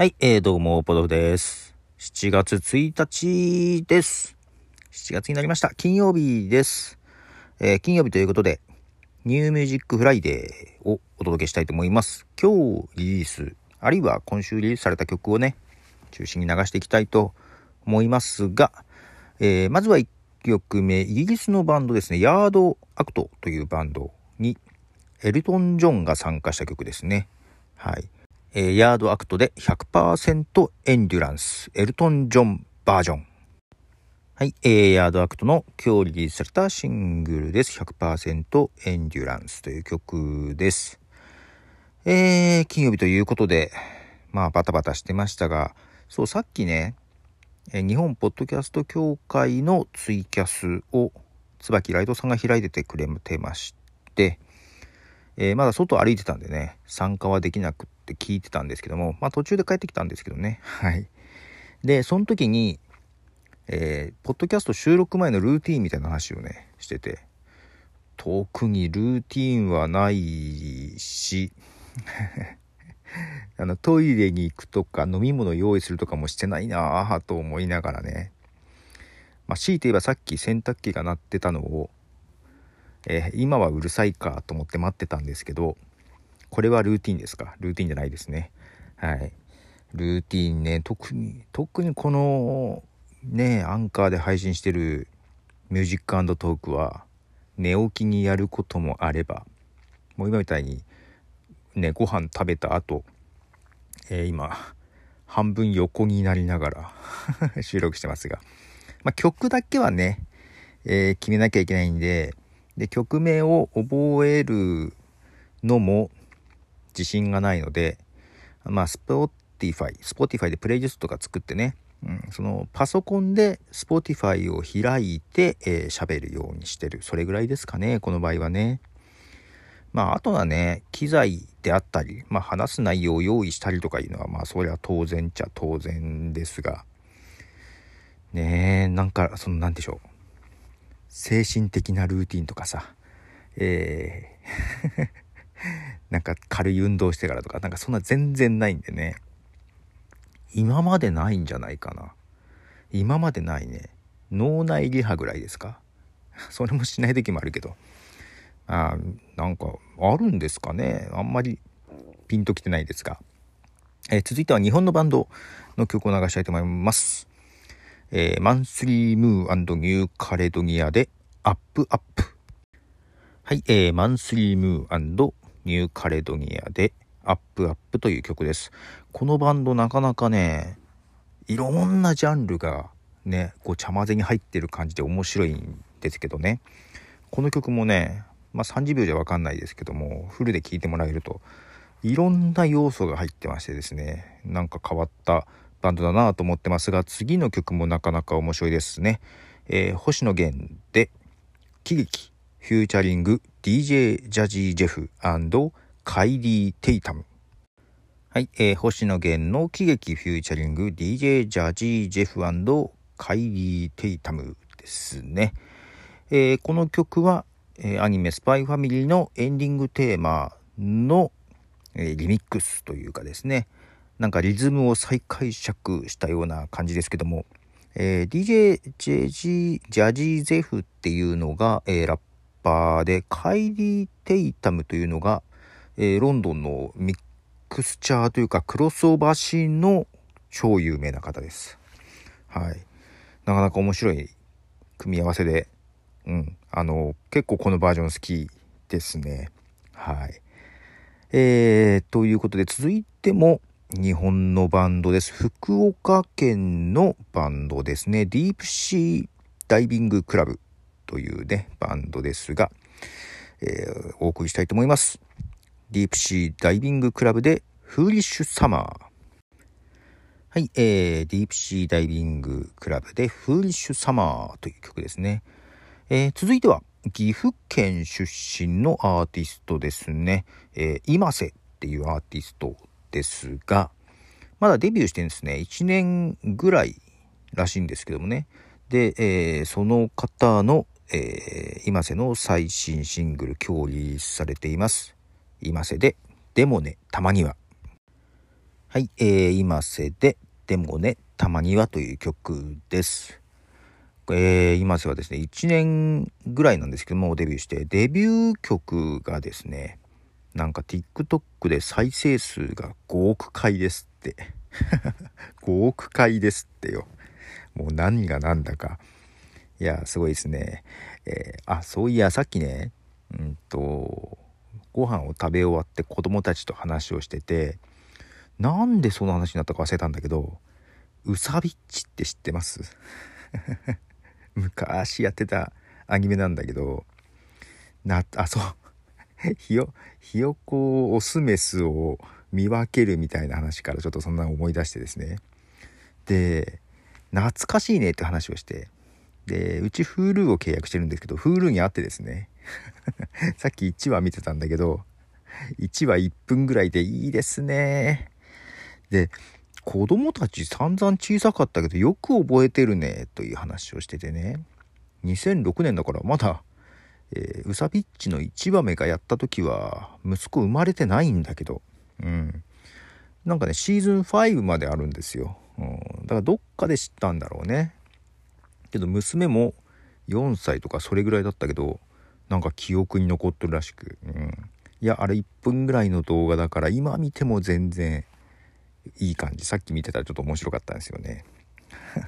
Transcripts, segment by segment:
はい、えー、どうも、ポドフです。7月1日です。7月になりました。金曜日です。えー金曜日ということで、 New Music Friday をお届けしたいと思います。今日リリース、あるいは今週リリースされた曲をね、中心に流していきたいと思いますが、えーまずは1曲目、イギリスのバンドですね、ヤードアクトというバンドに、エルトン・ジョンが参加した曲ですね。はい。えヤードアクトで100%エンデュランス、エルトン・ジョンバージョン。はい、えーヤードアクトの今日リリースされたシングルです。100%エンデュランスという曲です。えー、金曜日ということで、まあバタバタしてましたが、そう、さっきね、え日本ポッドキャスト協会のツイキャスを椿ライトさんが開いててくれてまして、えーまだ外歩いてたんでね、参加はできなくてって聞いてたんですけども、まあ途中で帰ってきたんですけどね。はい。で、その時に、えーポッドキャスト収録前のルーティンみたいな話をね、してて、特にルーティンはないし、あの、トイレに行くとか飲み物用意するとかもしてないなぁと思いながらね、まあ強いて言えばさっき洗濯機が鳴ってたのを、えー今はうるさいかと思って待ってたんですけど、これはルーティンですか？ルーティンじゃないですね。はい。ルーティンね、特に、特にこの、ね、アンカーで配信してる Music Talk は、寝起きにやることもあれば、もう今みたいに、ね、ご飯食べた後、えー今、半分横になりながら 収録してますが、まあ、曲だけはね、えー決めなきゃいけないんで、で、曲名を覚えるのも自信がないので、まあ、Spotify、Spotify でプレイリストとか作ってね、うん、そのパソコンで Spotify を開いて喋、えーるようにしてる。それぐらいですかね、この場合はね。まあ、あとはね、機材であったり、まあ、話す内容を用意したりとかいうのは、まあ、それは当然っちゃ当然ですが、ねえ、なんか、その、なんでしょう。精神的なルーティンとかさ、えーなんか軽い運動してからとか、なんかそんな全然ないんでね。今までないんじゃないかな。今までないね。脳内リハぐらいですか？それもしない時もあるけど。あーなんかあるんですかね。あんまりピンときてないですが。えー続いては日本のバンドの曲を流したいと思います。えーマンスリームーニューカレドニアでアップアップ。はい、えーマンスリームーニューカレドニアでアップアップという曲です。このバンドなかなかね、いろんなジャンルがね、こう茶混ぜに入ってる感じで面白いんですけどね。この曲もね、まあ30秒じゃわかんないですけども、フルで聴いてもらえると、いろんな要素が入ってましてですね、なんか変わったバンドだなと思ってますが、次の曲もなかなか面白いですね。えー星野源で、喜劇、 featuring、DJ Jazzy Jeff Kaidi Tatham。はい、えー星野源の喜劇、フューチャリング、DJ ジャジー・ジェフカイリー・テイタムですね。えーこの曲は、えーアニメスパイファミリーのエンディングテーマの、えーリミックスというかですね、なんかリズムを再解釈したような感じですけども、えー DJ ジェジージャジーゼフっていうのが、えーラッパーで、カイリー・テイタムというのが、えーロンドンのミックスチャーというかクロスオーバーシーンの超有名な方です。はい。なかなか面白い組み合わせで、うん、あの、結構このバージョン好きですね。はい。えー、ということで続いても日本のバンドです。福岡県のバンドですね。ディープシーダイビングクラブというね、バンドですが、えーお送りしたいと思います。ディープシーダイビングクラブでフーリッシュサマー。はい、えー、ディープシーダイビングクラブでフーリッシュサマーという曲ですね。えー続いては岐阜県出身のアーティストですね。えー、今瀬っていうアーティストですが、まだデビューしてんですね、1年ぐらいらしいんですけどもね。で、えーその方の、えー今瀬の最新シングル、今日リリースされています。今瀬で、でもね、たまには。はい、えー、今瀬で、でもね、たまにはという曲です。えー、今瀬はですね、1年ぐらいなんですけども、デビューして、デビュー曲がですね、なんか TikTok で再生数が5億回ですって。5億回ですってよ。もう何が何だか。いや、すごいですね。えー、あ、そういや、さっきね、うんと、ご飯を食べ終わって子供たちと話をしてて、なんでその話になったか忘れたんだけど、ウサビッチって知ってます？昔やってたアニメなんだけど、な、あ、そう。ひよ、ひよこオスメスを見分けるみたいな話からちょっとそんな思い出してですね。で、懐かしいねって話をして、で、うち Hulu を契約してるんですけど、Hulu にあってですね、さっき1話見てたんだけど、1話1分ぐらいでいいですね。で、子供たち散々小さかったけどよく覚えてるねという話をしててね、2006年だからまだ、えー、ウサビッチの1話目がやった時は息子生まれてないんだけど、うん。なんかね、シーズン5まであるんですよ。うん、だからどっかで知ったんだろうね。けど娘も4歳とかそれぐらいだったけど、なんか記憶に残ってるらしく、うん。いや、あれ1分ぐらいの動画だから今見ても全然いい感じ。さっき見てたらちょっと面白かったんですよね。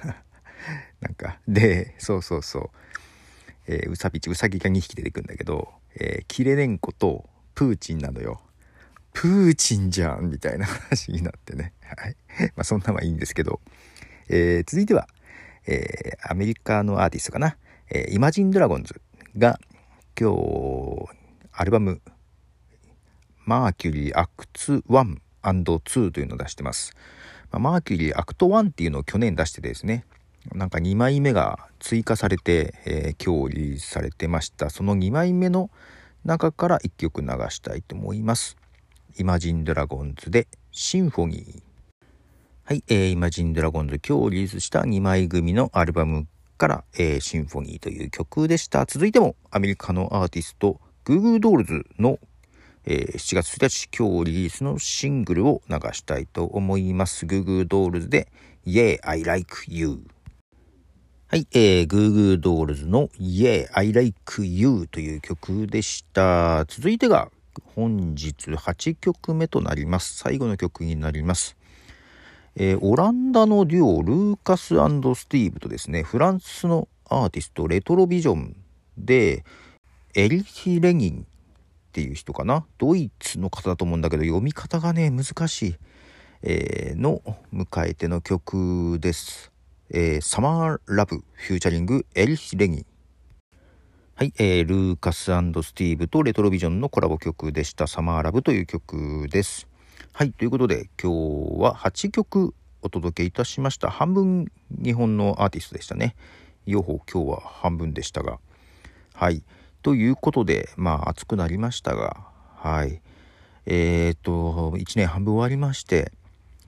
なんかでそうそうそう、ウサビチウサギが2匹出てくんだけど、えー、キレネンコとプーチンなのよ。プーチンじゃんみたいな話になってね。はい。まあそんなはいいんですけど、えー、続いては、えー、アメリカのアーティストかな、えー、イマジンドラゴンズが今日アルバム「Mercury Acts 1」2というのを出してます。まあ、 Mercury Act 1っていうのを去年出してですね、なんか2枚目が追加されて、えー、今日リリースされてました。その2枚目の中から1曲流したいと思います。イマジンドラゴンズで Symphony。はい、えー、イマジンドラゴンズ今日リリースした2枚組のアルバムから、えー、 Symphony という曲でした。続いてもアメリカのアーティスト、グーグードールズのえー、7月1日今日リリースのシングルを流したいと思います。グーグードールズで Yeah, I like you はい、えー、グーグードールズの Yeah, I like you という曲でした。続いてが本日8曲目となります。最後の曲になります。えー、オランダのデュオルーカススティーブとですね、フランスのアーティストレトロビジョンでエリヒ・レギンっていう人かな？ドイツの方だと思うんだけど読み方がね難しい、えー、の迎えての曲です、えー、サマーラブフューチャリングエリヒ・レギン。はい、えー、ルーカススティーブとレトロビジョンのコラボ曲でした。サマーラブという曲です。はいということで今日は8曲お届けいたしました。半分日本のアーティストでしたね。両方今日は半分でしたが。はいということで、まあ暑くなりましたが、はい。えー、っと、1年半分終わりまして、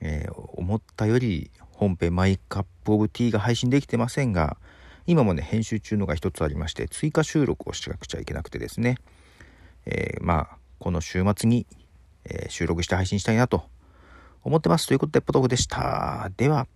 えー、思ったより本編マイカップオブティーが配信できてませんが、今もね、編集中のが一つありまして、追加収録をしなくちゃいけなくてですね、えー、まあ、この週末に、収録して配信したいなと思ってます。ということで、ポトフでした。では。